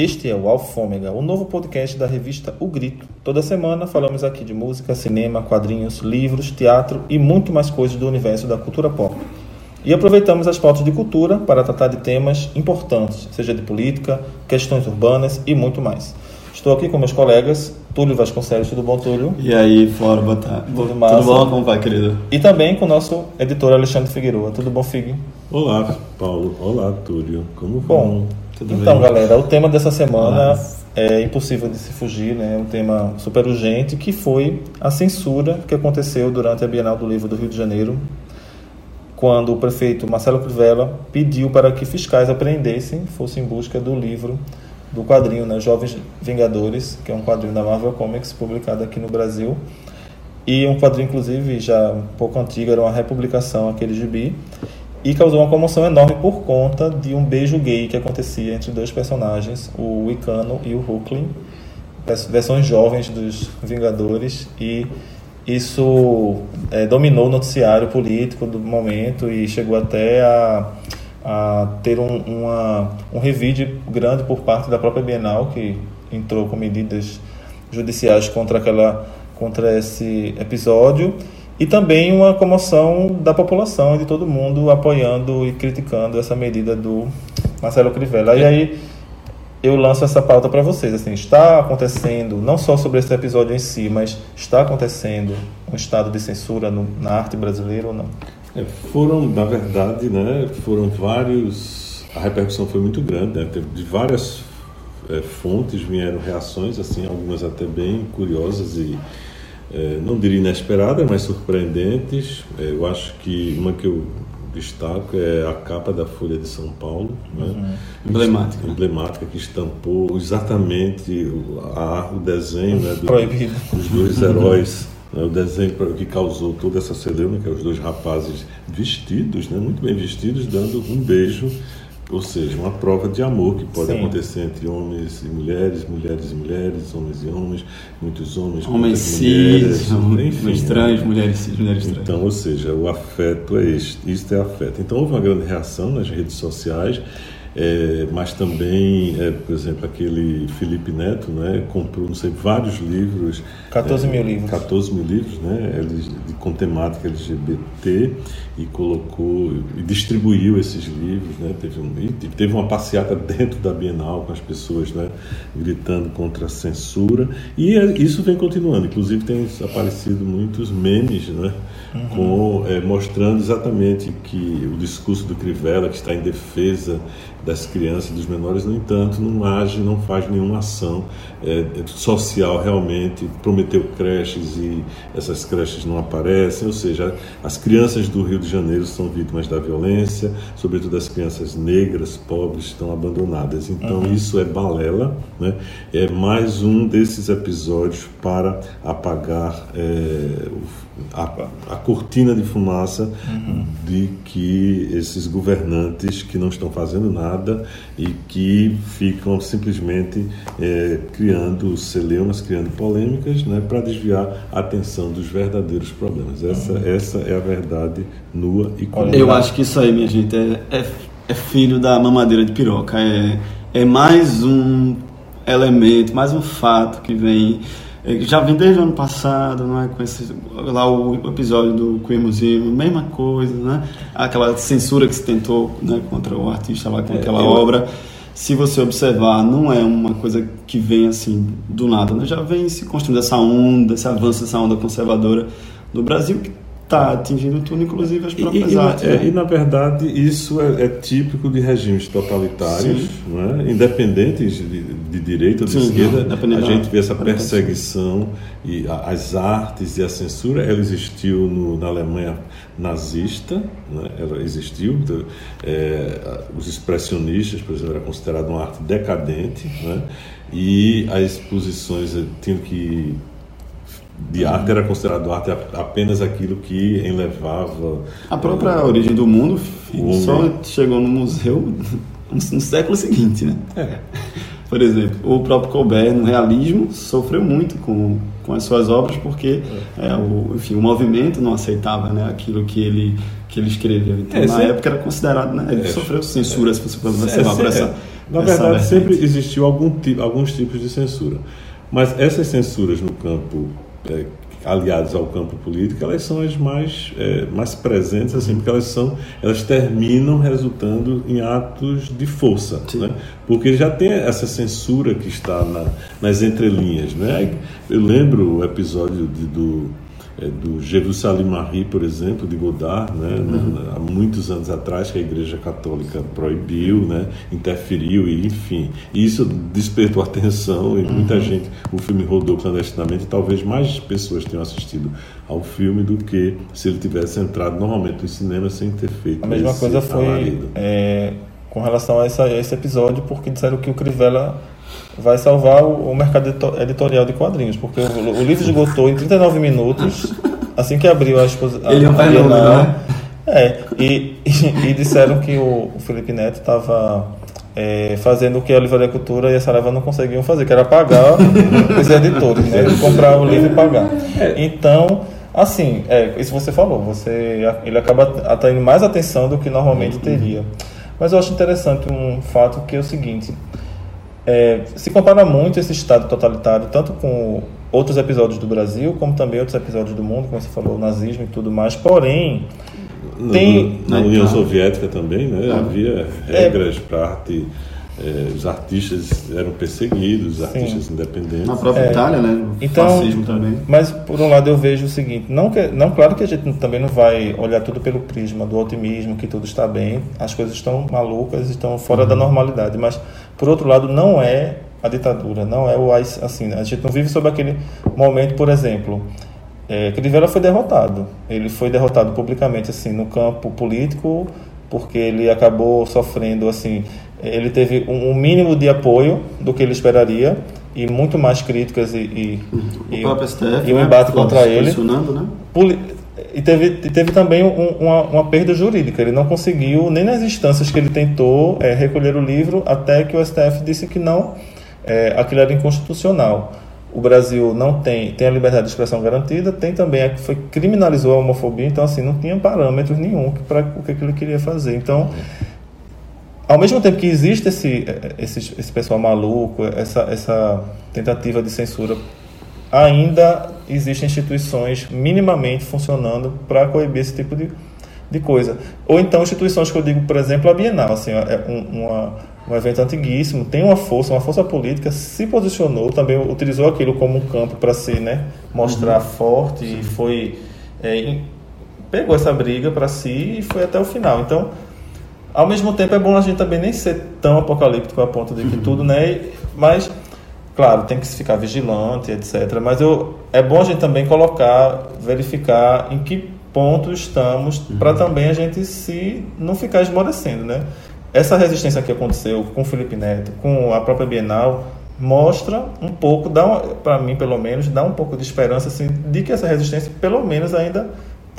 e este é o Alfômega, o novo podcast da revista O Grito. Toda semana falamos aqui de música, cinema, quadrinhos, livros, teatro e muito mais coisas do universo da cultura pop. E aproveitamos as pautas de cultura para tratar de temas importantes, seja de política, questões urbanas e muito mais. Estou aqui com meus colegas, Túlio Vasconcelos, tudo bom, Túlio? E aí, Flora, boa tarde. Tudo massa? Tudo bom? Como vai, querido? E também com o nosso editor Alexandre Figueiredo. Tudo bom, Fig? Olá, Paulo. Olá, Túlio. Como Bom, Tudo então, bem? galera, o tema dessa semana Mas- é impossível de se fugir, né? Um tema super urgente que foi a censura que aconteceu durante a Bienal do Livro do Rio de Janeiro, quando o prefeito Marcelo Crivella pediu para que fiscais apreendessem, fossem em busca do livro do quadrinho, né, Jovens Vingadores, que é um quadrinho da Marvel Comics publicado aqui no Brasil. E um quadrinho, inclusive, já um pouco antigo, era uma republicação, aquele gibi. E causou uma comoção enorme por conta de um beijo gay que acontecia entre dois personagens, o Wicano e o Hulkling, vers- versões jovens dos Vingadores. E isso eh, dominou o noticiário político do momento e chegou até a, a ter um, uma, um revide grande por parte da própria Bienal, que entrou com medidas judiciais contra aquela contra esse episódio e também uma comoção da população e de todo mundo apoiando e criticando essa medida do Marcelo Crivella. E aí eu lanço essa pauta para vocês, assim, está acontecendo não só sobre esse episódio em si, mas está acontecendo um estado de censura no, na arte brasileira ou não? É, foram, na verdade, né, foram vários. A repercussão foi muito grande, né? Teve de várias é, fontes vieram reações, assim, algumas até bem curiosas e é, não diria inesperadas, mas surpreendentes. É, eu acho que uma que eu destaco é a capa da Folha de São Paulo, né? Emblemática. emblemática que estampou exatamente o, a, o desenho né, do- dos dois heróis. né, o desenho que causou toda essa celeuma, que é os dois rapazes vestidos, né, muito bem vestidos, dando um beijo, ou seja, uma prova de amor que pode Sim. acontecer entre homens e mulheres, mulheres e mulheres, homens e homens, muitos homens, Homens muitas cis, mulheres, enfim, homens trans, né? mulheres cis, mulheres trans. Então, ou seja, o afeto é este, isto é afeto. Então, houve uma grande reação nas redes sociais, é, mas também, é, por exemplo, aquele Felipe Neto, né, comprou, não sei, vários livros. 14 é, mil livros. 14 mil livros, né, de- com temática LGBT e colocou e distribuiu esses livros, né, teve, um, teve uma passeata dentro da Bienal com as pessoas, né, gritando contra a censura e é, isso vem continuando. Inclusive tem aparecido muitos memes, né, com é, mostrando exatamente que o discurso do Crivella que está em defesa das crianças e dos menores, no entanto, não age, não faz nenhuma ação é, social realmente, prometeu creches e essas creches não aparecem, ou seja, as crianças do Rio de Janeiro são vítimas da violência, sobretudo as crianças negras, pobres, estão abandonadas. Então isso é balela, né? é mais um desses episódios para apagar é, a, a cortina de fumaça de que esses governantes que não estão fazendo nada e que ficam simplesmente é, criando celeumas, criando polêmicas, né, para desviar a atenção dos verdadeiros problemas. Essa, essa é a verdade nua e crua. Eu acho que isso aí, minha gente, é, é, é filho da mamadeira de piroca. É, é mais um elemento, mais um fato que vem. é, Já vem desde o ano passado, não é? Com esse, lá o episódio do Queer Museum, mesma coisa, né? Aquela censura que se tentou né, contra o artista lá com É, aquela eu- obra. Se você observar, não é uma coisa que vem assim do nada, né? Já vem se construindo essa onda, esse avanço dessa onda conservadora do Brasil que está atingindo tudo, inclusive as próprias e, artes. é, né? e, na verdade isso é, é típico de regimes totalitários, Sim. não é? independentes de, de direita ou de Sim, esquerda, a gente vê essa perseguição e as artes e a censura, ela existiu no- na Alemanha nazista, né? ela existiu, então, é, os expressionistas, por exemplo, era considerado uma arte decadente, né? e as exposições eh, tinham que de arte era considerado arte apenas aquilo que enlevava A própria origem do mundo só chegou no museu no, no século seguinte, né? É. Por exemplo, o próprio Colbert, no realismo, sofreu muito com, com as suas obras porque é, o, enfim, o movimento não aceitava né, aquilo que ele, que ele escreveu. Então, É, na época era considerado... Né, ele É. sofreu censura, se você for É, observar, por essa, é. Na verdade, sempre existiu algum tipo, alguns tipos de censura. Mas essas censuras no campo aliados ao campo político, elas são as mais, é, mais presentes, assim, porque elas são, elas terminam resultando em atos de força, né? porque já tem essa censura que está na, nas entrelinhas, né? Eu lembro o episódio de, do é, do Jerusalém Marie, por exemplo, de Godard, né, uhum. há muitos anos atrás que a Igreja Católica proibiu, né, interferiu e enfim, isso despertou atenção e muita uhum. gente, o filme rodou clandestinamente, talvez mais pessoas tenham assistido ao filme do que se ele tivesse entrado normalmente no cinema sem ter feito. A mesma coisa foi é, com relação a, essa, a esse episódio, porque disseram que o Crivella vai salvar o, o mercado editorial de quadrinhos, porque o, o, livro esgotou em 39 minutos, assim que abriu a exposição. Ele é um fenômeno, né? É, e, e, e, disseram que o, o Felipe Neto estava é, fazendo o que a Livraria Cultura e a Saraiva não conseguiam fazer, que era pagar os editores, né? comprar o livro e pagar. É. Então, assim, é, isso você falou, você, ele acaba atraindo mais atenção do que normalmente teria. Mas eu acho interessante um fato que é o seguinte, é, se compara muito esse Estado totalitário, tanto com outros episódios do Brasil, como também outros episódios do mundo, como você falou, o nazismo e tudo mais. Porém, na, tem... na União Soviética também, né, havia é. regras é, para arte é, os artistas eram perseguidos, os artistas Sim. independentes. Na própria é, Itália, né? O então, fascismo também. Mas, por um lado, eu vejo o seguinte: não, que, não claro que a gente também não vai olhar tudo pelo prisma do otimismo, que tudo está bem, as coisas estão malucas, estão fora uhum. da normalidade, mas, por outro lado, não é a ditadura, não é o assim, a gente não vive sob aquele momento, por exemplo, é, que Rivera foi derrotado. Ele foi derrotado publicamente assim no campo político porque ele acabou sofrendo assim ele teve um, mínimo de apoio do que ele esperaria e muito mais críticas e, e, e, STF, e um né? embate contra ele. Né? E teve, teve também um, uma, uma, perda jurídica. Ele não conseguiu, nem nas instâncias que ele tentou é, recolher o livro, até que o STF disse que não, é, aquilo era inconstitucional. O Brasil não tem, tem a liberdade de expressão garantida, tem também a que foi criminalizou a homofobia, então assim não tinha parâmetros nenhum para o que ele queria fazer. Então ao mesmo tempo que existe esse, esse, esse pessoal maluco, essa, essa tentativa de censura, ainda existem instituições minimamente funcionando para coibir esse tipo de, de coisa. Ou então instituições que eu digo, por exemplo, a Bienal, assim, é um, uma, um evento antiguíssimo, tem uma força, uma força política, se posicionou, também utilizou aquilo como um campo para se né, mostrar uhum. forte e foi... É, pegou essa briga para si e foi até o final. Então ao mesmo tempo é bom a gente também nem ser tão apocalíptico a ponto de que uhum. tudo, né? Mas, claro, tem que ficar vigilante, etc. Mas eu, é bom a gente também colocar, verificar em que ponto estamos uhum. para também a gente se não ficar esmorecendo, né? Essa resistência que aconteceu com o Felipe Neto, com a própria Bienal, mostra um pouco, para mim pelo menos, dá um pouco de esperança assim, de que essa resistência pelo menos ainda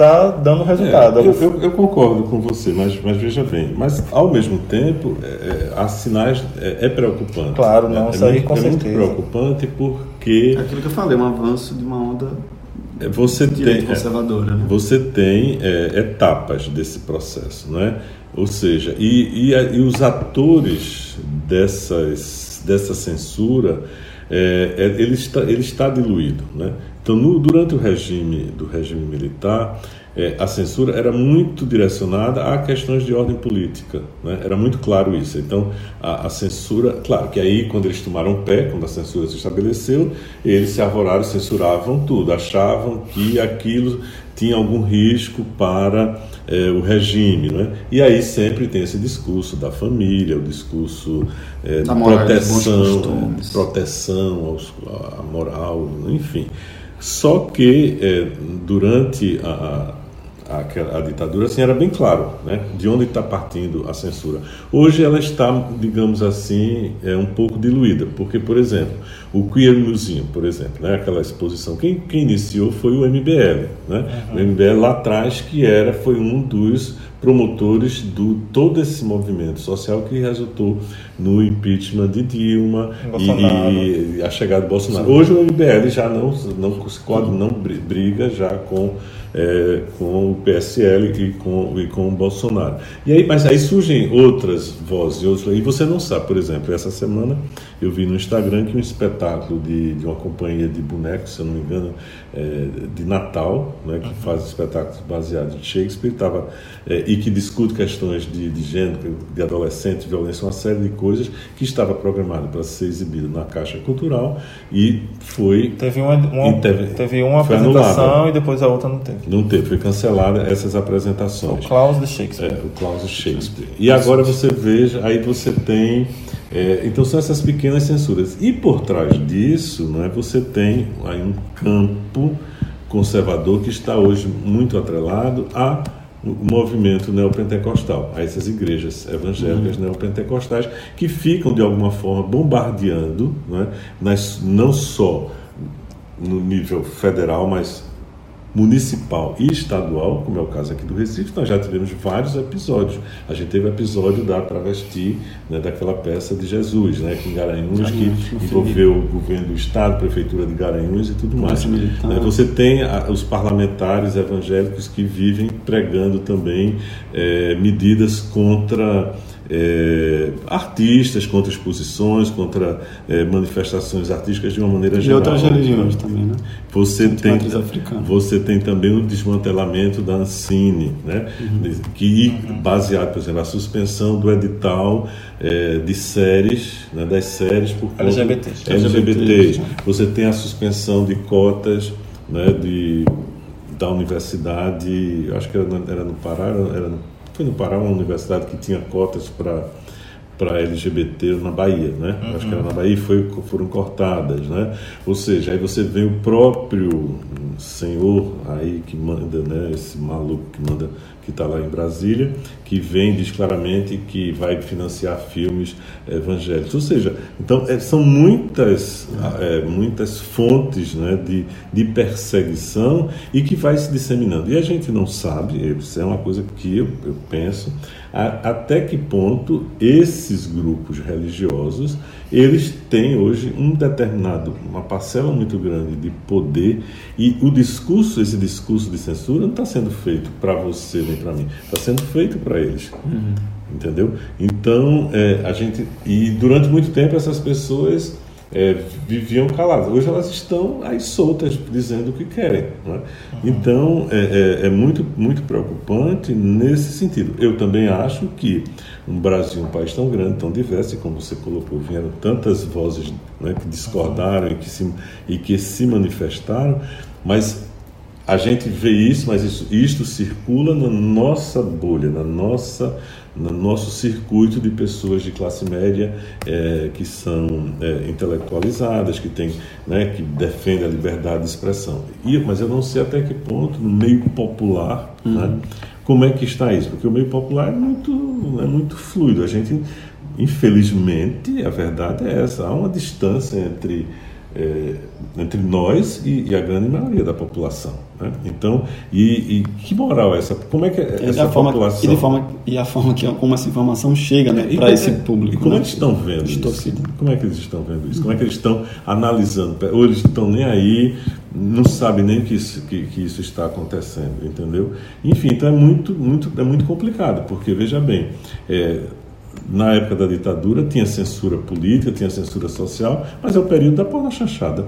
está dando resultado. É, eu, eu, eu, concordo com você, mas, mas veja bem, mas ao mesmo tempo, é, é há sinais, é, é, preocupante. Claro, não, é, isso aí com é certeza. muito preocupante porque... É aquilo que eu falei, um avanço de uma onda é, você tem, conservadora. Né? Você tem etapas desse processo, né? Ou seja, e, e, e os atores dessas, dessa censura, ele, está, ele está diluído, né? Então, no, durante o regime do regime militar, é, a censura era muito direcionada a questões de ordem política, né? era muito claro isso. Então, a, a, censura, claro que aí, quando eles tomaram pé, quando a censura se estabeleceu, eles se arvoraram, censuravam tudo, achavam que aquilo tinha algum risco para é, o regime. Né? E aí sempre tem esse discurso da família, o discurso é, de proteção, proteção aos, à moral, enfim. Só que é, durante a, a, a, ditadura assim, era bem claro né, de onde está partindo a censura. Hoje ela está, digamos assim, é, um pouco diluída, porque, por exemplo, o Queer Museum, por exemplo, né, aquela exposição, quem, quem iniciou foi o MBL. Né? Uhum. O MBL lá atrás, que era, foi um dos promotores do todo esse movimento social que resultou no impeachment de Dilma e, e, a chegada do Bolsonaro. Hoje o MBL já não não não briga já com é, com o PSL e com, e com o Bolsonaro. E aí, mas aí surgem outras vozes, e você não sabe, por exemplo, essa semana eu vi no Instagram que um espetáculo de, de uma companhia de bonecos, se eu não me engano, é, de Natal, né, que faz espetáculos baseados em Shakespeare, tava, é, e que discute questões de, de gênero, de adolescente, violência, uma série de coisas, que estava programado para ser exibido na Caixa Cultural e foi. Teve uma, uma teve, teve uma apresentação e depois a outra não teve. Não teve, foi cancelada essas apresentações. O Klaus de Shakespeare. É, o Klaus de Shakespeare. E agora você veja, aí você tem. É, então são essas pequenas censuras. E por trás disso, né, você tem aí um campo conservador que está hoje muito atrelado a o movimento neopentecostal, a essas igrejas evangélicas uhum. neopentecostais que ficam de alguma forma bombardeando, né, nas, não só no nível federal, mas municipal e estadual, como é o caso aqui do Recife, nós já tivemos vários episódios. A gente teve o episódio da travesti, né, daquela peça de Jesus, né, em Garanhuns, que envolveu o governo do Estado, prefeitura de Garanhuns e tudo mais. Né, você tem a, os parlamentares evangélicos que vivem pregando também é, medidas contra é, artistas, contra exposições, contra é, manifestações artísticas de uma maneira e geral. E outras religiões também, né? Você tem, você tem também o desmantelamento da Ancine, né? Uhum. que baseado, por exemplo, a suspensão do edital é, de séries, né, das séries por LGBTs. LGBTs. Você tem a suspensão de cotas né, de, da universidade, acho que era no, era no Pará, era no No Pará, uma universidade que tinha cotas para para LGBT na Bahia, né? Uhum. Acho que era na Bahia e foi, foram cortadas, né? Ou seja, aí você vê o próprio senhor aí que manda, né? Esse maluco que manda que está lá em Brasília, que vem diz claramente que vai financiar filmes evangélicos. Ou seja, então é, são muitas, é, muitas fontes né, de, de perseguição e que vai se disseminando. E a gente não sabe, isso é uma coisa que eu, eu penso, a, até que ponto esses grupos religiosos eles têm hoje um determinado, uma parcela muito grande de poder e o discurso, esse discurso de censura não está sendo feito para você nem para mim, está sendo feito para eles. Uhum. Entendeu? Então, é, a gente. E durante muito tempo essas pessoas é, viviam caladas. Hoje elas estão aí soltas, dizendo o que querem. É? Uhum. Então é, é, é, muito, muito preocupante nesse sentido. Eu também acho que um Brasil, um país tão grande, tão diverso, e como você colocou, vieram tantas vozes né, que discordaram e que, se, e que se manifestaram, mas a gente vê isso, mas isso, isto circula na nossa bolha, na nossa no nosso circuito de pessoas de classe média é, que são é, intelectualizadas, que tem, né, que defendem a liberdade de expressão. E, mas eu não sei até que ponto no meio popular, uhum. né, como é que está isso, porque o meio popular é muito, é muito fluido. A gente, infelizmente, a verdade é essa, há uma distância entre é, entre nós e, e, a grande maioria da população. Né? Então, e, e, que moral é essa? Como é que é essa forma, população... E, forma, e a forma que, como essa informação chega né, para esse público. E como né? eles estão vendo isso? Como é que eles estão vendo isso? Como é que eles estão analisando? Ou eles estão nem aí, não sabem nem que isso, que, que isso está acontecendo, entendeu? Enfim, então é muito, muito, é muito complicado, porque, veja bem, é, na época da ditadura tinha censura política, tinha censura social, mas é o período da porra chanchada.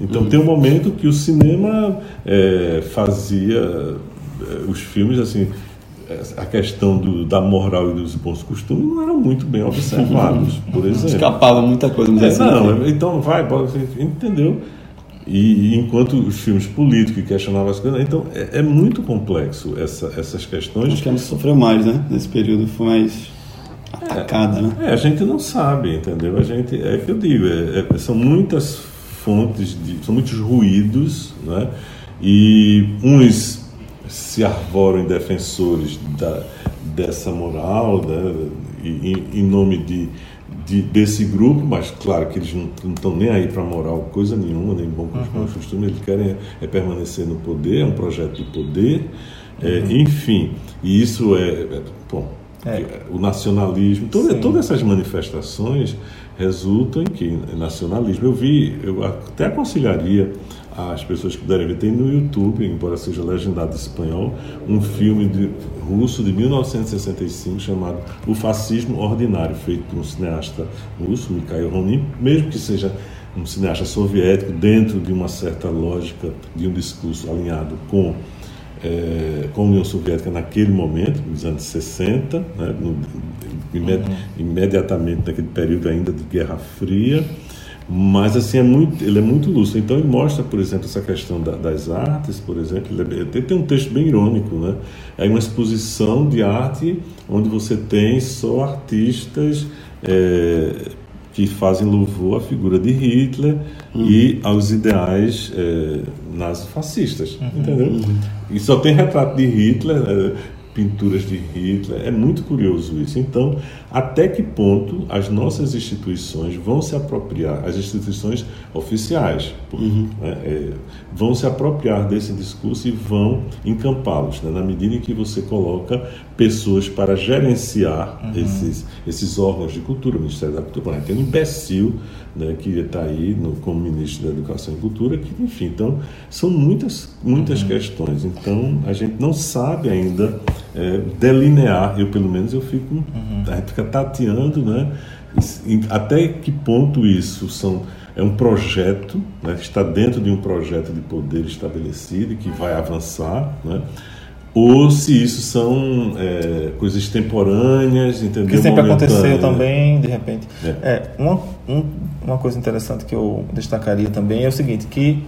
Então uhum. tem um momento que o cinema é, fazia é, os filmes assim a questão do, da moral e dos bons costumes não eram muito bem observados, por exemplo. Escapava muita coisa. Mas é, assim, não, né? então vai, entendeu? E, enquanto os filmes políticos questionavam as coisas, então é, é muito complexo essa, essas questões. Acho que ela sofreu mais, né? Nesse período foi mais né? É, a gente não sabe, entendeu? A gente, é que eu digo, é, é, são muitas fontes, de, são muitos ruídos, né? E uns se arvoram em defensores da, dessa moral, né? E, em, nome de, de, desse grupo, mas claro que eles não estão nem aí para moral coisa nenhuma, nem bom costume, uhum. eles querem é, é permanecer no poder, é um projeto de poder É, enfim, e isso é, é bom, é. o nacionalismo, toda, todas essas manifestações resultam em que nacionalismo. Eu vi, eu até aconselharia as pessoas que puderem ver, tem no YouTube, embora seja legendado em espanhol, um filme de, russo de 1965 chamado O Fascismo Ordinário, feito por um cineasta russo, Mikhail Ronin, mesmo que seja um cineasta soviético, dentro de uma certa lógica de um discurso alinhado com é, com a União Soviética naquele momento, nos anos 60, né, no, imed, uhum. imediatamente naquele período ainda de Guerra Fria, mas assim é muito, ele é muito lúcido. Então ele mostra, por exemplo, essa questão da, das artes, por exemplo. Ele, é, tem um texto bem irônico, né? É uma exposição de arte onde você tem só artistas é, que fazem louvor à figura de Hitler uhum. e aos ideais é, nazifascistas, uhum. entendeu? Uhum. E só tem retrato de Hitler, né? Pinturas de Hitler. É muito curioso isso. Então, até que ponto as nossas instituições vão se apropriar, as instituições oficiais, uhum. né, é, vão se apropriar desse discurso e vão encampá-los, né, na medida em que você coloca pessoas para gerenciar uhum. esses, esses órgãos de cultura, o Ministério da Cultura. Tem um imbecil né, que está aí no, como ministro da Educação e Cultura, que, enfim, então, são muitas, muitas uhum. questões. Então, a gente não sabe ainda é, delinear, eu pelo menos eu fico, uhum. a gente fica tateando, né, até que ponto isso são é um projeto, né, está dentro de um projeto de poder estabelecido e que vai avançar, né, ou se isso são é, coisas temporâneas, entendeu? Que sempre aconteceu também, de repente. É. é uma, um, uma coisa interessante que eu destacaria também é o seguinte, que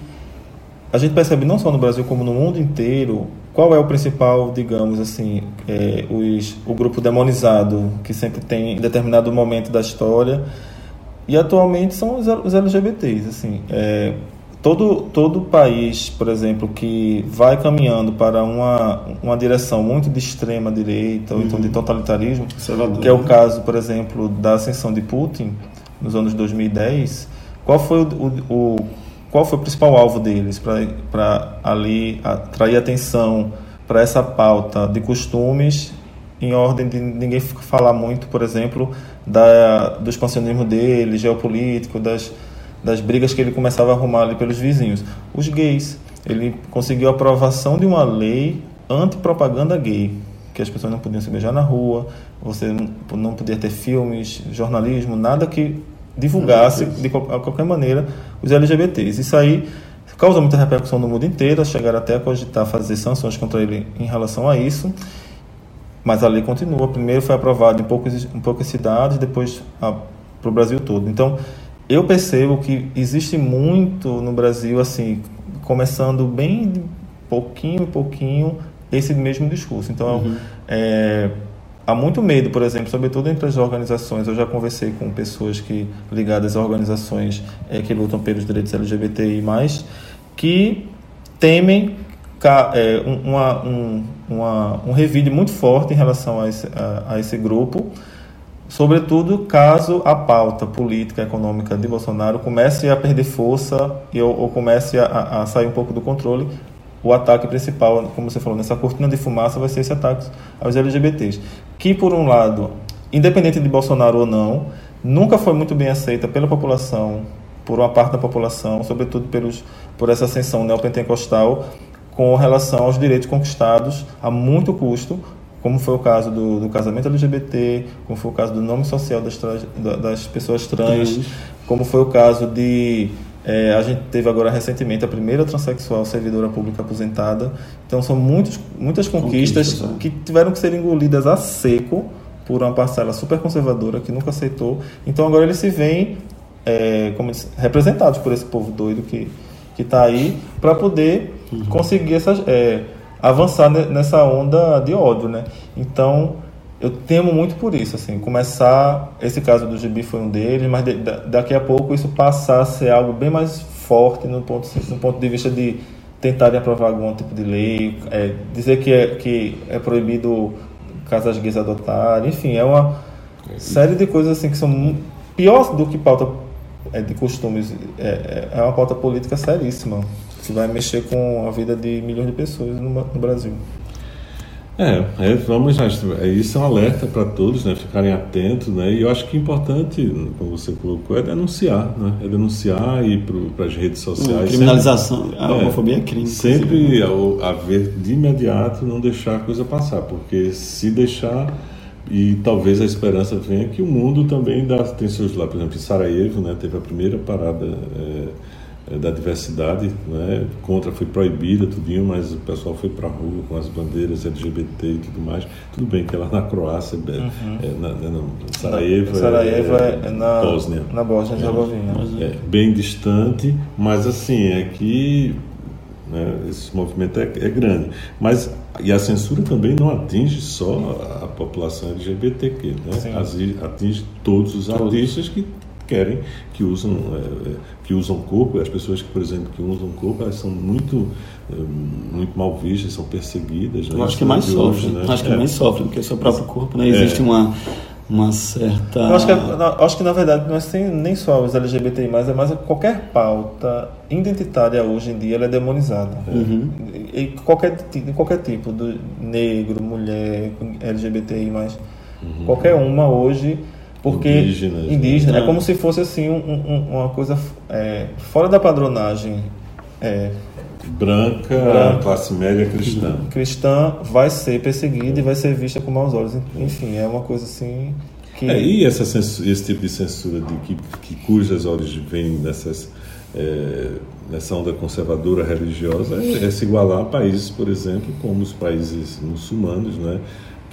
a gente percebe não só no Brasil como no mundo inteiro qual é o principal, digamos assim, é, os, o grupo demonizado que sempre tem em determinado momento da história e atualmente são os, os LGBTs, assim, é, todo todo país, por exemplo, que vai caminhando para uma, uma direção muito de extrema direita ou então de uhum. totalitarismo, que é o caso, por exemplo, da ascensão de Putin nos anos 2010, qual foi o, o, o qual foi o principal alvo deles para ali atrair atenção para essa pauta de costumes em ordem de ninguém falar muito, por exemplo, da, do expansionismo dele, geopolítico, das, das brigas que ele começava a arrumar ali pelos vizinhos. Os gays. Ele conseguiu a aprovação de uma lei anti-propaganda gay, que as pessoas não podiam se beijar na rua, você não podia ter filmes, jornalismo, nada que divulgasse de qualquer maneira os LGBTs. Isso aí causa muita repercussão no mundo inteiro, chegaram até a cogitar fazer sanções contra ele em relação a isso. Mas a lei continua. Primeiro foi aprovada em poucas, em poucas cidades, depois para o Brasil todo. Então, eu percebo que existe muito no Brasil, assim, começando bem pouquinho em pouquinho, esse mesmo discurso. Então, uhum. é, há muito medo, por exemplo, sobretudo entre as organizações. Eu já conversei com pessoas que ligadas a organizações é, que lutam pelos direitos LGBTI+, que temem é, uma, um, uma, um revide muito forte em relação a esse, a, a esse grupo, sobretudo caso a pauta política econômica de Bolsonaro comece a perder força e, ou, ou comece a, a, sair um pouco do controle, o ataque principal, como você falou, nessa cortina de fumaça vai ser esse ataque aos LGBTs, que por um lado, independente de Bolsonaro ou não, nunca foi muito bem aceita pela população, por uma parte da população, sobretudo pelos, por essa ascensão neopentecostal, com relação aos direitos conquistados a muito custo, como foi o caso do, do casamento LGBT, como foi o caso do nome social das, das pessoas trans, como foi o caso de é, a gente teve agora recentemente a primeira transexual servidora pública aposentada. Então são muitos, muitas conquistas, conquistas é. que tiveram que ser engolidas a seco por uma parcela super conservadora que nunca aceitou. Então agora eles se veem é, como representados por esse povo doido que que está aí para poder uhum. conseguir essas, é, avançar nessa onda de ódio, né? Então eu temo muito por isso, assim, começar, esse caso do Gibi foi um deles, mas de, daqui a pouco isso passar a ser algo bem mais forte no ponto, no ponto de vista de tentarem aprovar algum tipo de lei, é, dizer que é, que é proibido casas gays adotarem, enfim, é uma é série de coisas assim que são pior do que pauta é, de costumes. É, é, é uma pauta política seríssima, que vai mexer com a vida de milhões de pessoas no, no Brasil. É, é, vamos, é, isso é um alerta para todos, né, ficarem atentos, né, e eu acho que é importante, como você colocou, é denunciar, né, é denunciar e para as redes sociais. criminalização, sempre, a homofobia é crime. Sempre haver de imediato, não deixar a coisa passar, porque se deixar e talvez a esperança venha que o mundo também dá, tem seus lá, por exemplo, em Sarajevo, né, teve a primeira parada é, é, da diversidade, né? contra foi proibida, tudinho, mas o pessoal foi para a rua com as bandeiras LGBT e tudo mais. Tudo bem que ela na Croácia, é, uhum. é, na, na, na, Sarajevo, Sarajevo é, é, na Bósnia. Na Bósnia Herzegovina. É, bem distante, mas assim, é que né, esse movimento é, é, grande. Mas, e a censura também não atinge só a população LGBTQ, né? atinge todos os artistas que querem, que usam, é, que usam corpo, as pessoas que, por exemplo, que usam corpo, elas são muito, é, muito mal vistas, são perseguidas. Né? Eu acho que mais sofre, né? acho que é. mais sofre do que o seu próprio corpo, né? Existe uma uma certa. Eu acho que, eu acho que na verdade não é assim, nem só os LGBTI, mas é mais qualquer pauta identitária hoje em dia ela é demonizada. Uhum. E qualquer, qualquer tipo, do negro, mulher, LGBTI, mas uhum. qualquer uma hoje porque indígenas, né? indígena né? é como se fosse assim um, um, uma coisa é, fora da padronagem é, branca, branca, classe média cristã cristã vai ser perseguida e vai ser vista com maus olhos enfim é uma coisa assim que é, e essa censura, esse tipo de censura de que, que cujas origens vêm dessas é, nessa onda conservadora religiosa é, é se igualar a países por exemplo como os países muçulmanos né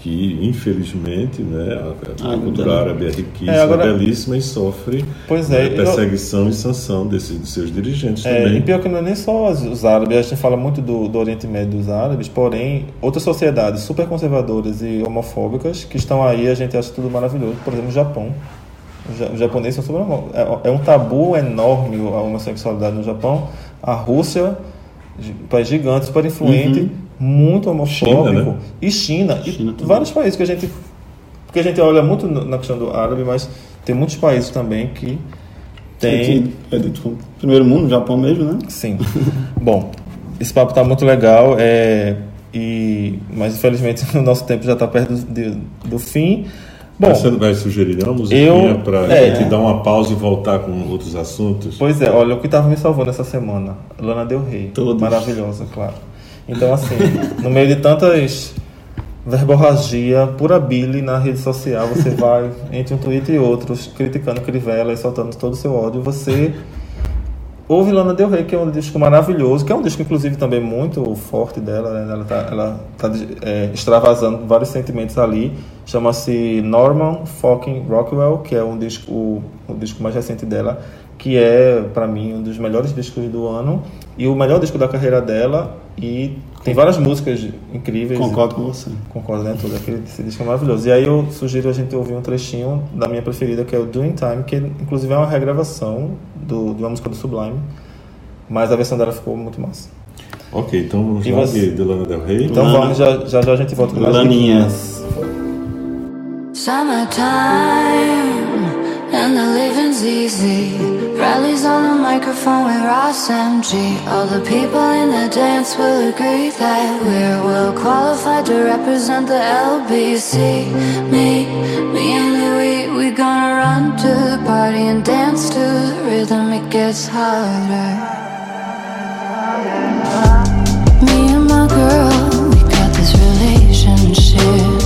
que infelizmente né, a, a ah, cultura árabe é riquíssima, é, agora, belíssima e sofre pois é, né, perseguição eu, e sanção desse, dos seus dirigentes é, também. E pior que não é nem só os árabes, a gente fala muito do, do Oriente Médio dos árabes, porém outras sociedades super conservadoras e homofóbicas que estão aí, a gente acha tudo maravilhoso, por exemplo o Japão. Os japoneses são super é, é um tabu enorme a homossexualidade no Japão. A Rússia, país gigante, super influente. Uhum muito homofóbico. China, né? E China, China e vários países que a gente. Porque a gente olha muito na questão do árabe, mas tem muitos países também que tem. É do primeiro mundo, Japão mesmo, né? Sim. Bom, esse papo está muito legal, é, e, mas infelizmente o nosso tempo já está perto do, do fim. Bom, Você vai sugerir uma musiquinha para é, gente dar uma pausa e voltar com outros assuntos? Pois é, olha o que estava me salvando essa semana. Lana Del Rey. Todos. Maravilhosa, claro. Então, assim, no meio de tantas verborragia, pura bile na rede social, você vai entre um tweet e outros, criticando Crivella e soltando todo o seu ódio, você ouve Lana Del Rey, que é um disco maravilhoso, que é um disco, inclusive, também muito forte dela, né? ela está ela tá, é, extravasando vários sentimentos ali, chama-se Norman Fucking Rockwell, que é um disco, o, o disco mais recente dela, que é, para mim, um dos melhores discos do ano, e o melhor disco da carreira dela, e tem várias músicas incríveis. Concordo com você. Concordo, né? Tudo. Aquele, esse disco é maravilhoso. E aí eu sugiro a gente ouvir um trechinho da minha preferida, que é o Doing Time, que inclusive é uma regravação do, de uma música do Sublime. Mas a versão dela ficou muito massa. Ok, então vamos lá você... de Lana Del Rey. Então Lana... vamos, já, já, já a gente volta com mais Laninhas. Summertime and the living's easy. Rallies on the microphone with Ross MG. All the people in the dance will agree that we're well qualified to represent the LBC. Me, me and Louis, we gonna run to the party and dance to the rhythm. It gets harder. Me and my girl, we got this relationship.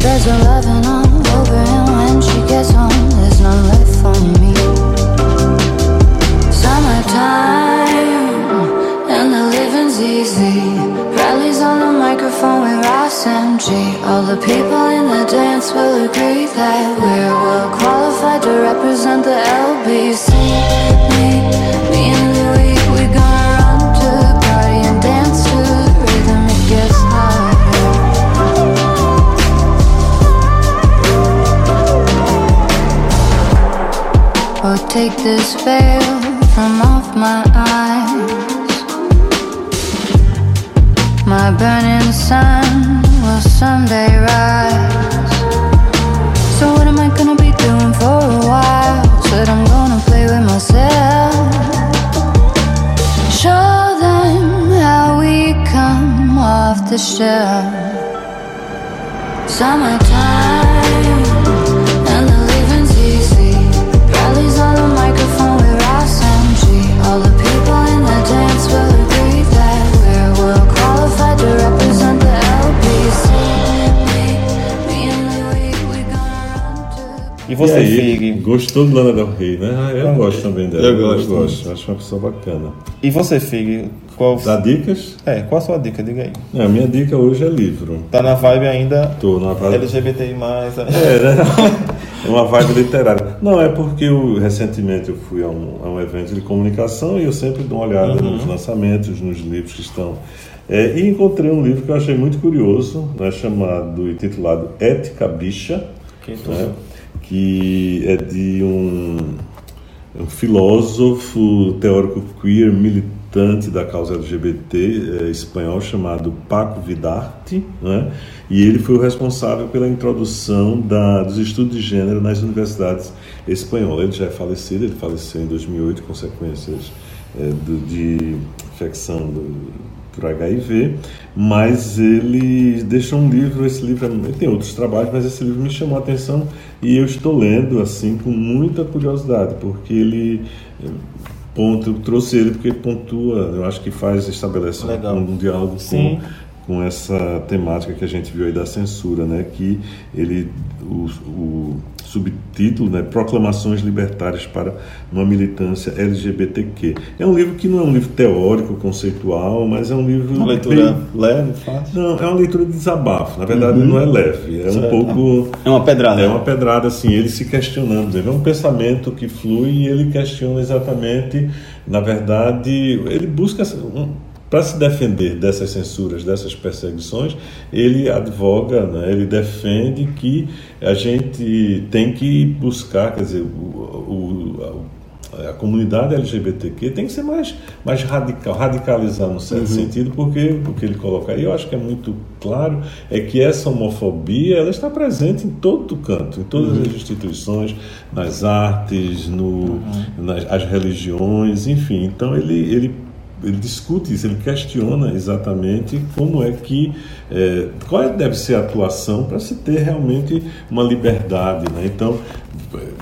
There's a loving all over And when she gets home There's none left for me. Summertime And the living's easy. Rallies on the microphone with Ross MG All the people in the dance will agree That we're well qualified to represent the LBC take this veil from off my eyes. My burning sun will someday rise. So what am I gonna be doing for a while? Said I'm gonna play with myself. Show them how we come off the shelf. Summertime E você, e aí, Fig? Gostou do Lana Del Rey, né? Ah, eu Ah, gosto também dela. eu gosto. gosto. Acho uma pessoa bacana. E você, Fig? Qual, Dá dicas? é, qual a sua dica? Diga aí. É, a minha dica hoje é livro. Tá na vibe ainda Tô na vibe. LGBTI+. É, né? É uma vibe literária. Não, é porque eu, recentemente eu fui a um, a um evento de comunicação e eu sempre dou uma olhada nos lançamentos, nos livros que estão. É, e encontrei um livro que eu achei muito curioso, né, chamado e titulado Ética Bicha, Que né, que é de um, um filósofo teórico queer militante da causa LGBT eh, espanhol chamado Paco Vidarte, né? e ele foi o responsável pela introdução da, dos estudos de gênero nas universidades espanholas. Ele já é falecido, ele faleceu em 2008, consequências eh, do- de infecção do, por HIV, mas ele deixou um livro, esse livro, é- tem outros trabalhos, mas esse livro me chamou a atenção e eu estou lendo assim com muita curiosidade, porque ele eh, ponto, trouxe ele porque ele pontua, eu acho que faz, estabelece um, um diálogo Sim. com, com essa temática que a gente viu aí da censura, né, que ele, o, o subtítulo, né, Proclamações Libertárias para uma Militância LGBTQ. É um livro que não é um livro teórico, conceitual, mas é um livro Uma leitura bem- leve, fácil. não, é uma leitura de desabafo. Na verdade, não é leve. É um Certo. pouco. É uma pedrada. É uma pedrada, assim, ele se questionando. dizendo, É um pensamento que flui e ele questiona exatamente. Na verdade, ele busca. Um, para se defender dessas censuras, dessas perseguições, ele advoga, né, ele defende que a gente tem que buscar, quer dizer, o, o- a, a comunidade LGBTQ tem que ser mais, mais radical, radicalizar no certo sentido, porque o que ele coloca aí, eu acho que é muito claro, é que essa homofobia ela está presente em todo canto, em todas as instituições, nas artes, no, nas as religiões, enfim. Então ele, ele ele discute isso, ele questiona exatamente como é que é, qual é- deve ser a atuação para se ter realmente uma liberdade, né? Então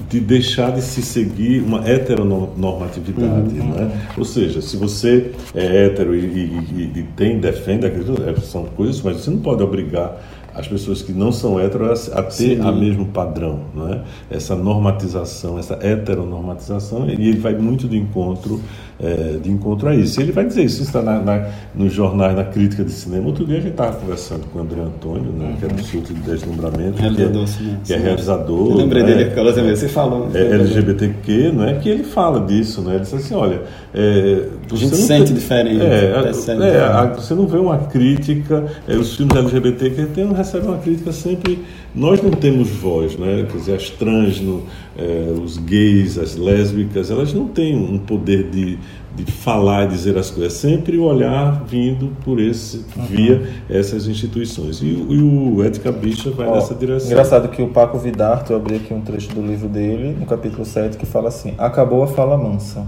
de deixar de se seguir uma heteronormatividade, né? Ou seja, se você é hétero e, e- e- tem defende é, são coisas, mas você não pode obrigar as pessoas que não são heteros a, ter a mesmo padrão, né? Essa normatização, essa heteronormatização, e ele vai muito de encontro é, de encontro a isso. E ele vai dizer isso, está na, na, nos jornais, na crítica de cinema. Outro dia a gente estava conversando com o André Antônio, né, que é do Surto de Deslumbramento, Realizador, que sim, é, que é realizador. Eu lembrei né, dele porque ela você falou. é, LGBTQ, não é que ele fala disso, né? Ele diz assim, olha, é, A gente sente tem- diferente, É, percebe é, diferente. a- você não vê uma crítica. é, os filmes LGBT que tem, recebem uma crítica sempre. Nós não temos voz, né? Quer dizer, as trans, no, é, os gays, as lésbicas, elas não têm um poder de, de falar e dizer as coisas. É sempre o olhar vindo por esse, via essas instituições. E, o- e o Ética Bicha vai Ó, nessa direção. Engraçado que o Paco Vidarte, eu abri aqui um trecho do livro dele, no capítulo 7, que fala assim: Acabou a fala mansa.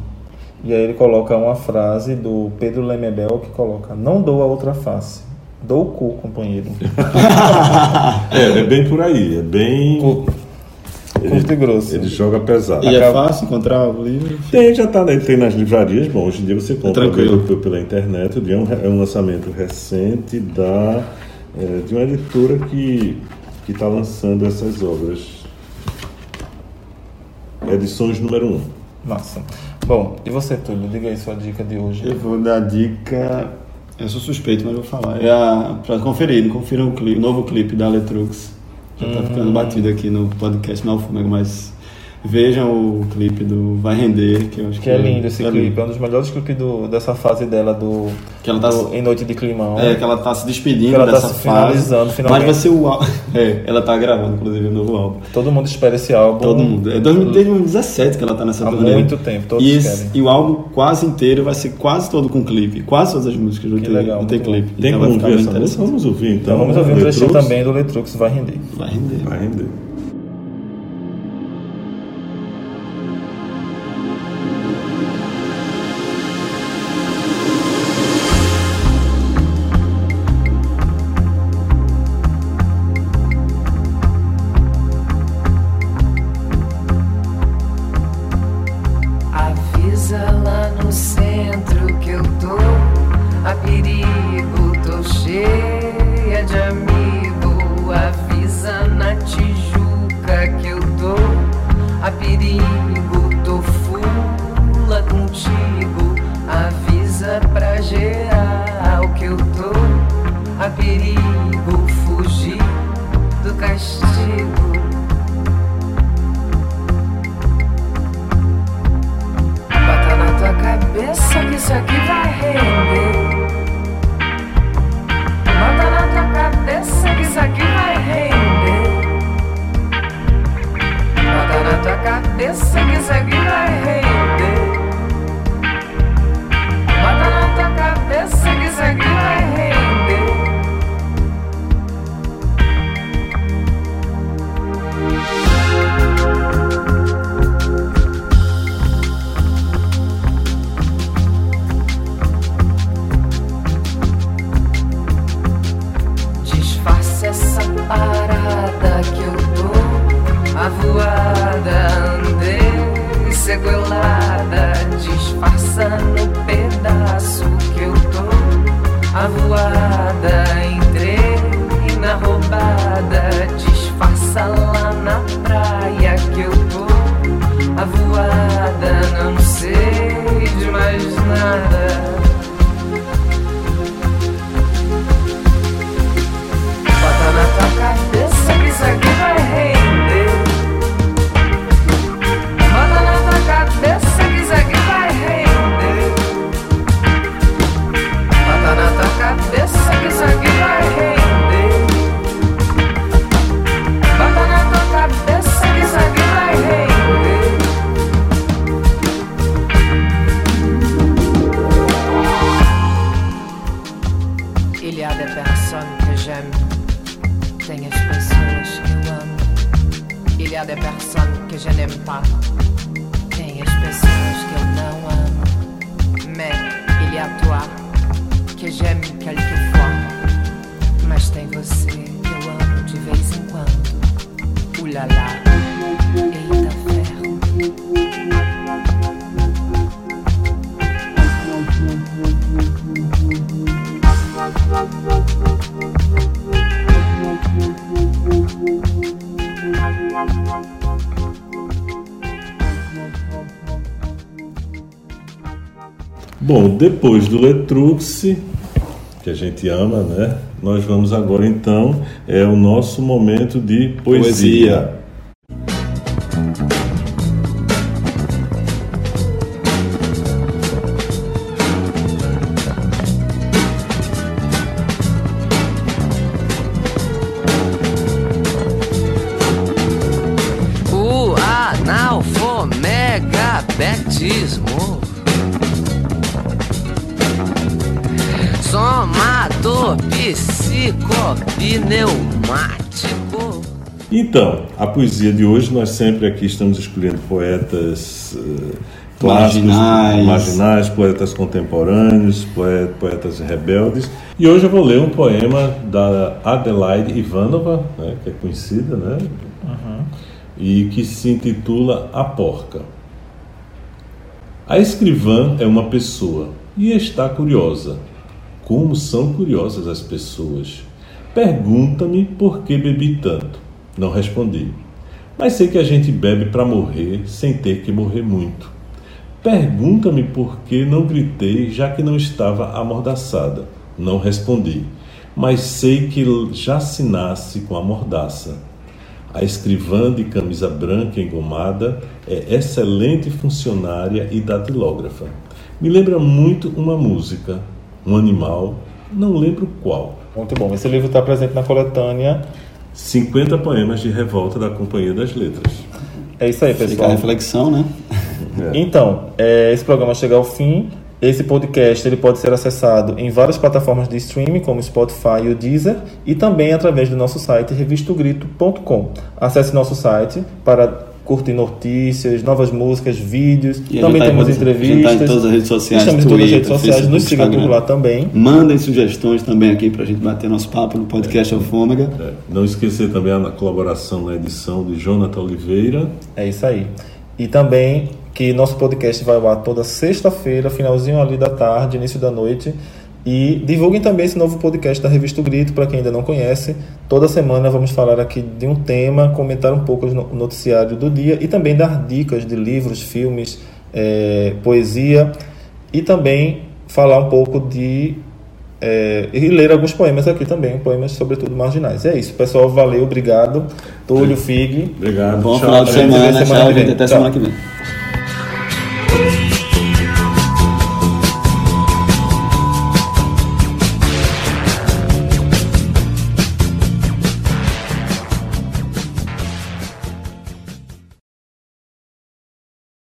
E aí ele coloca uma frase do Pedro Lemebel que coloca: Não dou a outra face. Dou o cu, companheiro. É, é bem por aí, é bem. Cu- Curto e grosso. Ele joga pesado. E é fácil encontrar o livro? Tem, já tá, né? tem nas livrarias. Bom, hoje em dia você compra Tranquilo. pelo- pela internet. É um, é um lançamento recente da, é, de uma editora que está lançando essas obras. Edições número 1. Um. Massa. Bom, e você, Túlio? Diga aí sua dica de hoje. Eu vou dar dica. Eu sou suspeito, mas eu vou falar. É a, pra conferir, confiram o clipe, o novo clipe da Letrux. Já tá ficando batido aqui no podcast Malfômego, mas Vejam o clipe do Vai Render, que eu acho que, Que é lindo esse é clipe, lindo. é um dos melhores clipes do, dessa fase dela do, Que ela tá do Em Noite de Climão. É, que ela tá se despedindo Que ela tá dessa se fase. finalizando, finalmente. Mas vai ser o álbum. É, ela tá gravando, inclusive, o novo álbum. Todo mundo espera esse álbum. Todo mundo. É 2000 desde 2017 que ela tá nessa Há turnê. muito tempo, todos e, esse- querem. e o álbum quase inteiro vai ser quase todo com clipe. Quase todas as músicas vão ter, legal, vão ter clipe. Tem Então como ouvir essa música? Vamos ouvir então. Então vamos ouvir um trechinho também do Letrux Vai Render. Vai render. Vai render. Sequelada Disfarça no pedaço que eu tô. A você que eu amo de vez em quando. Ulala, eita ferro. Bom, depois do Letrux, que a gente ama, né? Nós vamos agora então é o nosso momento de poesia. Poesia. Poesia de hoje, nós sempre aqui estamos escolhendo poetas eh, clássicos, Marginais. marginais, poetas contemporâneos, poe- poetas rebeldes. E hoje eu vou ler um poema da Adelaide Ivanova, né, que é conhecida, né? E que se intitula A Porca. A escrivã é uma pessoa e está curiosa. Como são curiosas as pessoas. Pergunta-me por que bebi tanto. Não respondi. Mas sei que a gente bebe para morrer sem ter que morrer muito. Pergunta-me por que não gritei já que não estava amordaçada. Não respondi. Mas sei que já se nasce com a mordaça. A escrivã de camisa branca engomada é excelente funcionária e datilógrafa. Me lembra muito uma música, um animal, não lembro qual. Muito bom. Esse livro está presente na coletânea. 50 poemas de revolta da Companhia das Letras. É isso aí, Fica a pessoal. reflexão, né? Então, é, esse programa chega ao fim. Esse podcast ele pode ser acessado em várias plataformas de streaming, como Spotify e o Deezer, e também através do nosso site revistogrito.com. Acesse nosso site para curtir notícias, novas músicas, vídeos. E a também tá temos a gente entrevistas. tá em todas as redes sociais, Estamos em todas as redes sociais. Nos Facebook, sigam por lá também. Mandem sugestões também aqui pra gente bater nosso papo no podcast Alfômega. É, Não esquecer também a colaboração na edição de Jonathan Oliveira. É isso aí. E também que nosso podcast vai ao ar toda sexta-feira, finalzinho ali da tarde, início da noite. E divulguem também esse novo podcast da Revista o Grito, para quem ainda não conhece. Toda semana vamos falar aqui de um tema, comentar um pouco o noticiário do dia e também dar dicas de livros, filmes, eh, poesia e também falar um pouco de. eh, e ler alguns poemas aqui também, poemas sobretudo marginais. É isso, pessoal. Valeu, obrigado. Túlio, Fig. Obrigado. Bom Tchau, final de semana. semana Tchau, que vem. gente. Até Tchau. semana que vem.